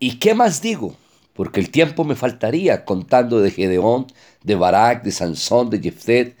¿Y qué más digo? Porque el tiempo me faltaría contando de Gedeón, de Barak, de Sansón, de Jeftet,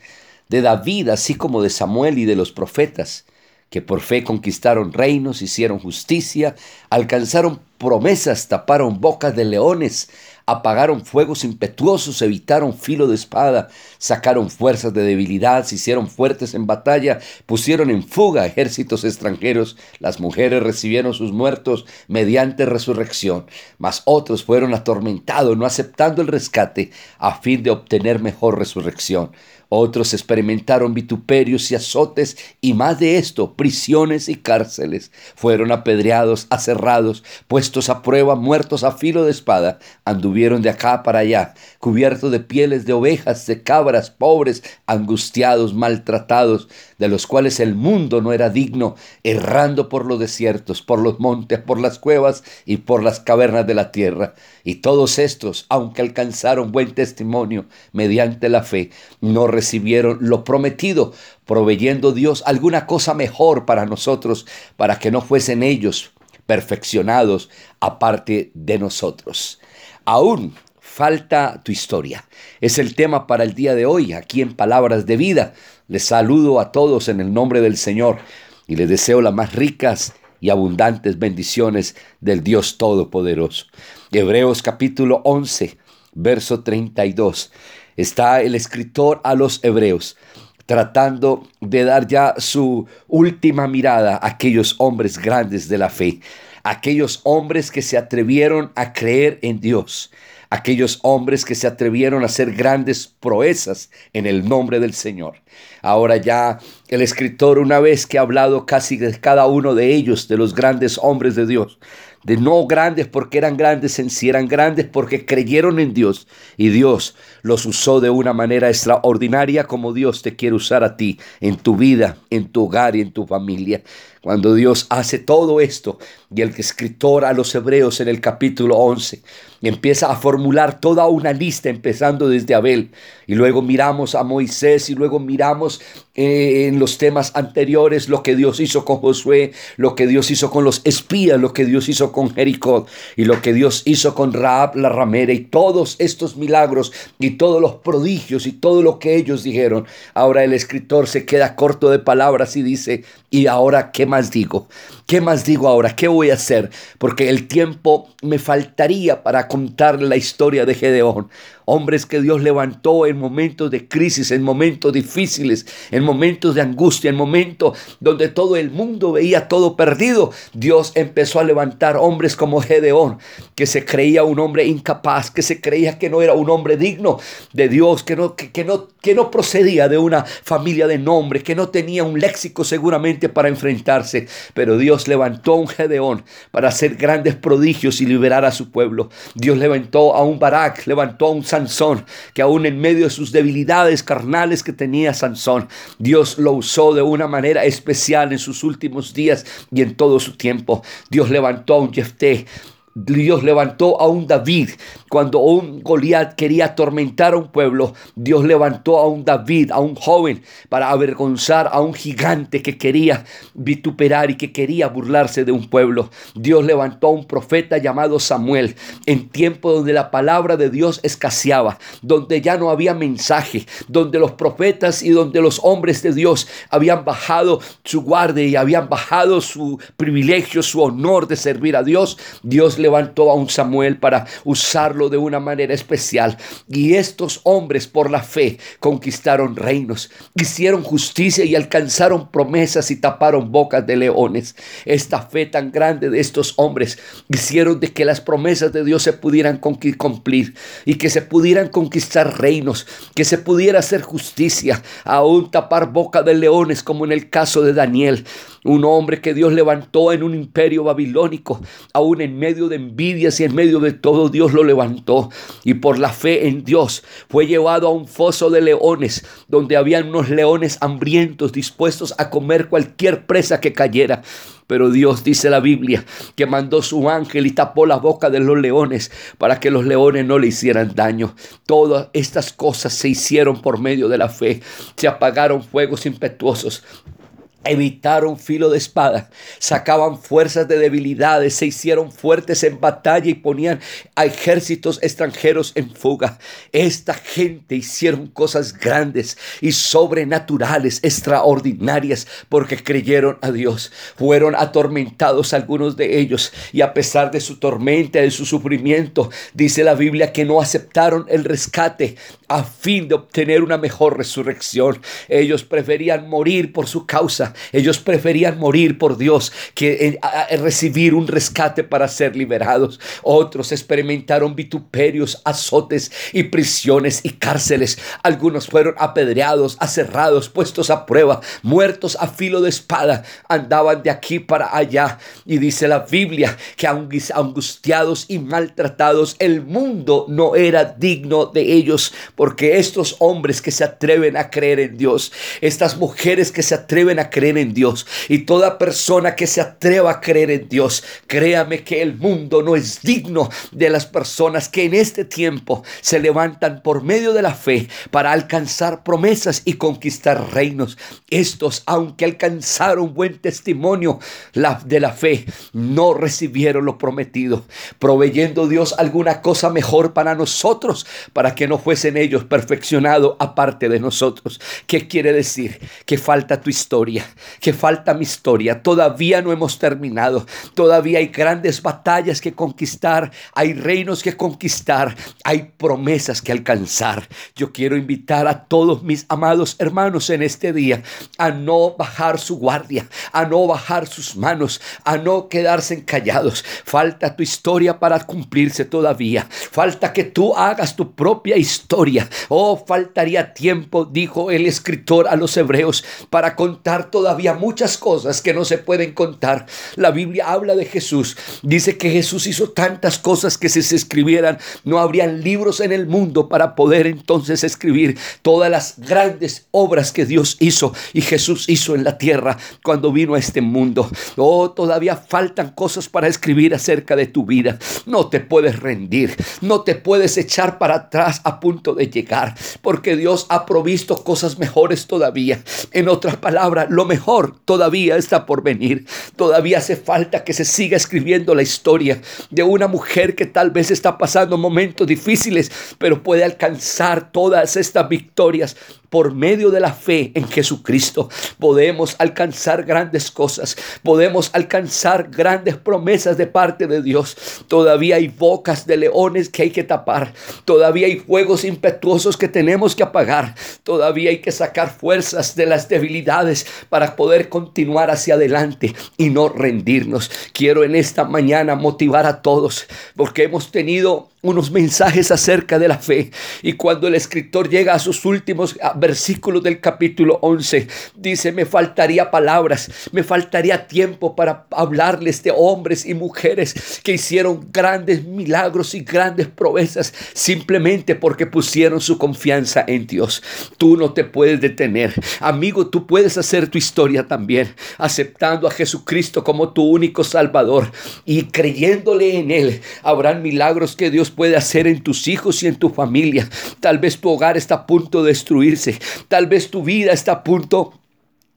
de David, así como de Samuel y de los profetas, que por fe conquistaron reinos, hicieron justicia, alcanzaron promesas, taparon bocas de leones, apagaron fuegos impetuosos, evitaron filo de espada, sacaron fuerzas de debilidad, se hicieron fuertes en batalla, pusieron en fuga ejércitos extranjeros, las mujeres recibieron sus muertos mediante resurrección, mas otros fueron atormentados, no aceptando el rescate, a fin de obtener mejor resurrección. Otros experimentaron vituperios y azotes y más de esto, prisiones y cárceles. Fueron apedreados, aserrados, puestos a prueba, muertos a filo de espada. Anduvieron de acá para allá, cubiertos de pieles de ovejas, de cabras, pobres, angustiados, maltratados, de los cuales el mundo no era digno, errando por los desiertos, por los montes, por las cuevas y por las cavernas de la tierra. Y todos estos, aunque alcanzaron buen testimonio mediante la fe, no recibieron lo prometido, proveyendo Dios alguna cosa mejor para nosotros, para que no fuesen ellos perfeccionados aparte de nosotros. Aún falta tu historia. Es el tema para el día de hoy, aquí en Palabras de Vida. Les saludo a todos en el nombre del Señor y les deseo las más ricas y abundantes bendiciones del Dios Todopoderoso. Hebreos capítulo 11, verso 32 está el escritor a los hebreos tratando de dar ya su última mirada a aquellos hombres grandes de la fe, aquellos hombres que se atrevieron a creer en Dios, aquellos hombres que se atrevieron a hacer grandes proezas en el nombre del Señor. Ahora ya el escritor, una vez que ha hablado casi de cada uno de ellos, de los grandes hombres de Dios, de no grandes porque eran grandes en sí, eran grandes porque creyeron en Dios y Dios los usó de una manera extraordinaria como Dios te quiere usar a ti en tu vida, en tu hogar y en tu familia. Cuando Dios hace todo esto y el escritor a los hebreos en el capítulo 11 empieza a formular toda una lista empezando desde Abel y luego miramos a Moisés y luego miramos eh, en los temas anteriores lo que Dios hizo con Josué, lo que Dios hizo con los espías, lo que Dios hizo con Jericó y lo que Dios hizo con Raab la ramera y todos estos milagros y todos los prodigios y todo lo que ellos dijeron. Ahora el escritor se queda corto de palabras y dice, ¿y ahora qué más digo? ¿Qué más digo ahora? ¿Qué voy a hacer? Porque el tiempo me faltaría para contar la historia de Gedeón hombres que Dios levantó en momentos de crisis, en momentos difíciles, en momentos de angustia, en momentos donde todo el mundo veía todo perdido. Dios empezó a levantar hombres como Gedeón, que se creía un hombre incapaz, que se creía que no era un hombre digno de Dios, que no, que, no, que no procedía de una familia de nombre, que no tenía un léxico seguramente para enfrentarse. Pero Dios levantó a un Gedeón para hacer grandes prodigios y liberar a su pueblo. Dios levantó a un Barak, levantó a un Sansón, que aún en medio de sus debilidades carnales que tenía Sansón, Dios lo usó de una manera especial en sus últimos días y en todo su tiempo. Dios levantó a un Jefté Dios levantó a un David. Cuando un Goliat quería atormentar a un pueblo, Dios levantó a un David, a un joven, para avergonzar a un gigante que quería vituperar y que quería burlarse de un pueblo. Dios levantó a un profeta llamado Samuel en tiempo donde la palabra de Dios escaseaba, donde ya no había mensaje, donde los profetas y donde los hombres de Dios habían bajado su guardia y habían bajado su privilegio, su honor de servir a Dios. Dios levantó a un Samuel para usarlo de una manera especial. Y estos hombres por la fe conquistaron reinos, hicieron justicia y alcanzaron promesas y taparon bocas de leones. Esta fe tan grande de estos hombres hicieron de que las promesas de Dios se pudieran cumplir y que se pudieran conquistar reinos, que se pudiera hacer justicia, aún tapar boca de leones como en el caso de Daniel, un hombre que Dios levantó en un imperio babilónico, aún en medio de envidias y en medio de todo Dios lo levantó. Y por la fe en Dios fue llevado a un foso de leones, donde habían unos leones hambrientos dispuestos a comer cualquier presa que cayera. Pero Dios dice la Biblia que mandó su ángel y tapó la boca de los leones para que los leones no le hicieran daño. Todas estas cosas se hicieron por medio de la fe. Se apagaron fuegos impetuosos evitaron filo de espada, sacaban fuerzas de debilidades, se hicieron fuertes en batalla y ponían a ejércitos extranjeros en fuga. Esta gente hicieron cosas grandes y sobrenaturales, extraordinarias, porque creyeron a Dios. Fueron atormentados algunos de ellos y a pesar de su tormenta, de su sufrimiento, dice la Biblia que no aceptaron el rescate a fin de obtener una mejor resurrección. Ellos preferían morir por su causa ellos preferían morir por Dios que eh, recibir un rescate para ser liberados. Otros experimentaron vituperios, azotes y prisiones y cárceles. Algunos fueron apedreados, aserrados, puestos a prueba, muertos a filo de espada. Andaban de aquí para allá. Y dice la Biblia que angustiados y maltratados, el mundo no era digno de ellos, porque estos hombres que se atreven a creer en Dios, estas mujeres que se atreven a creer en Dios. Y toda persona que se atreva a creer en Dios, créame que el mundo no es digno de las personas que en este tiempo se levantan por medio de la fe para alcanzar promesas y conquistar reinos. Estos, aunque alcanzaron buen testimonio de la fe, no recibieron lo prometido, proveyendo Dios alguna cosa mejor para nosotros, para que no fuesen ellos perfeccionados aparte de nosotros. ¿Qué quiere decir? Que falta tu historia, que falta mi historia. Todavía no hemos terminado. Todavía hay grandes batallas que conquistar. Hay reinos que conquistar. Hay promesas que alcanzar. Yo quiero invitar a todos mis amados hermanos en este día a no bajar su guardia, a no bajar sus manos, a no quedarse callados. Falta tu historia para cumplirse todavía. Falta que tú hagas tu propia historia. Oh, faltaría tiempo, dijo el escritor a los hebreos, para contar toda había muchas cosas que no se pueden contar. La Biblia habla de Jesús. Dice que Jesús hizo tantas cosas que si se escribieran no habrían libros en el mundo para poder entonces escribir todas las grandes obras que Dios hizo y Jesús hizo en la tierra cuando vino a este mundo. Oh, todavía faltan cosas para escribir acerca de tu vida. No te puedes rendir, no te puedes echar para atrás a punto de llegar, porque Dios ha provisto cosas mejores todavía. En otras palabras, lo mejor todavía está por venir. Todavía hace falta que se siga escribiendo la historia de una mujer que tal vez está pasando momentos difíciles, pero puede alcanzar todas estas victorias por medio de la fe en Jesucristo podemos alcanzar grandes cosas, podemos alcanzar grandes promesas de parte de Dios. Todavía hay bocas de leones que hay que tapar, todavía hay fuegos impetuosos que tenemos que apagar, todavía hay que sacar fuerzas de las debilidades para poder continuar hacia adelante y no rendirnos. Quiero en esta mañana motivar a todos porque hemos tenido unos mensajes acerca de la fe. Y cuando el escritor llega a sus últimos versículos del capítulo 11, dice, me faltaría palabras, me faltaría tiempo para hablarles de hombres y mujeres que hicieron grandes milagros y grandes proezas simplemente porque pusieron su confianza en Dios. Tú no te puedes detener. Amigo, tú puedes hacer tu historia también, aceptando a Jesucristo como tu único Salvador y creyéndole en Él. Habrán milagros que Puede hacer en tus hijos y en tu familia. Tal vez tu hogar está a punto de destruirse. Tal vez tu vida está a punto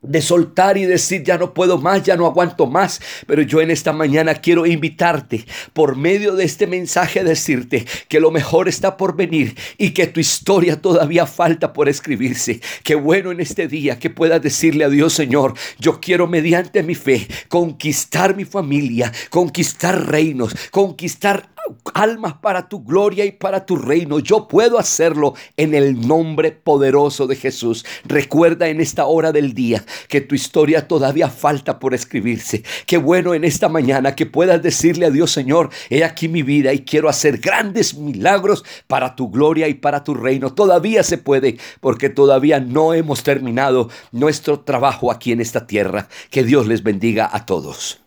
de soltar y decir ya no puedo más, ya no aguanto más. Pero yo en esta mañana quiero invitarte por medio de este mensaje a decirte que lo mejor está por venir y que tu historia todavía falta por escribirse. Qué bueno en este día que puedas decirle a Dios Señor, yo quiero mediante mi fe conquistar mi familia, conquistar reinos, conquistar almas para tu gloria y para tu reino. Yo puedo hacerlo en el nombre poderoso de Jesús. Recuerda en esta hora del día que tu historia todavía falta por escribirse. Qué bueno en esta mañana que puedas decirle a Dios, Señor, he aquí mi vida y quiero hacer grandes milagros para tu gloria y para tu reino. Todavía se puede porque todavía no hemos terminado nuestro trabajo aquí en esta tierra. Que Dios les bendiga a todos.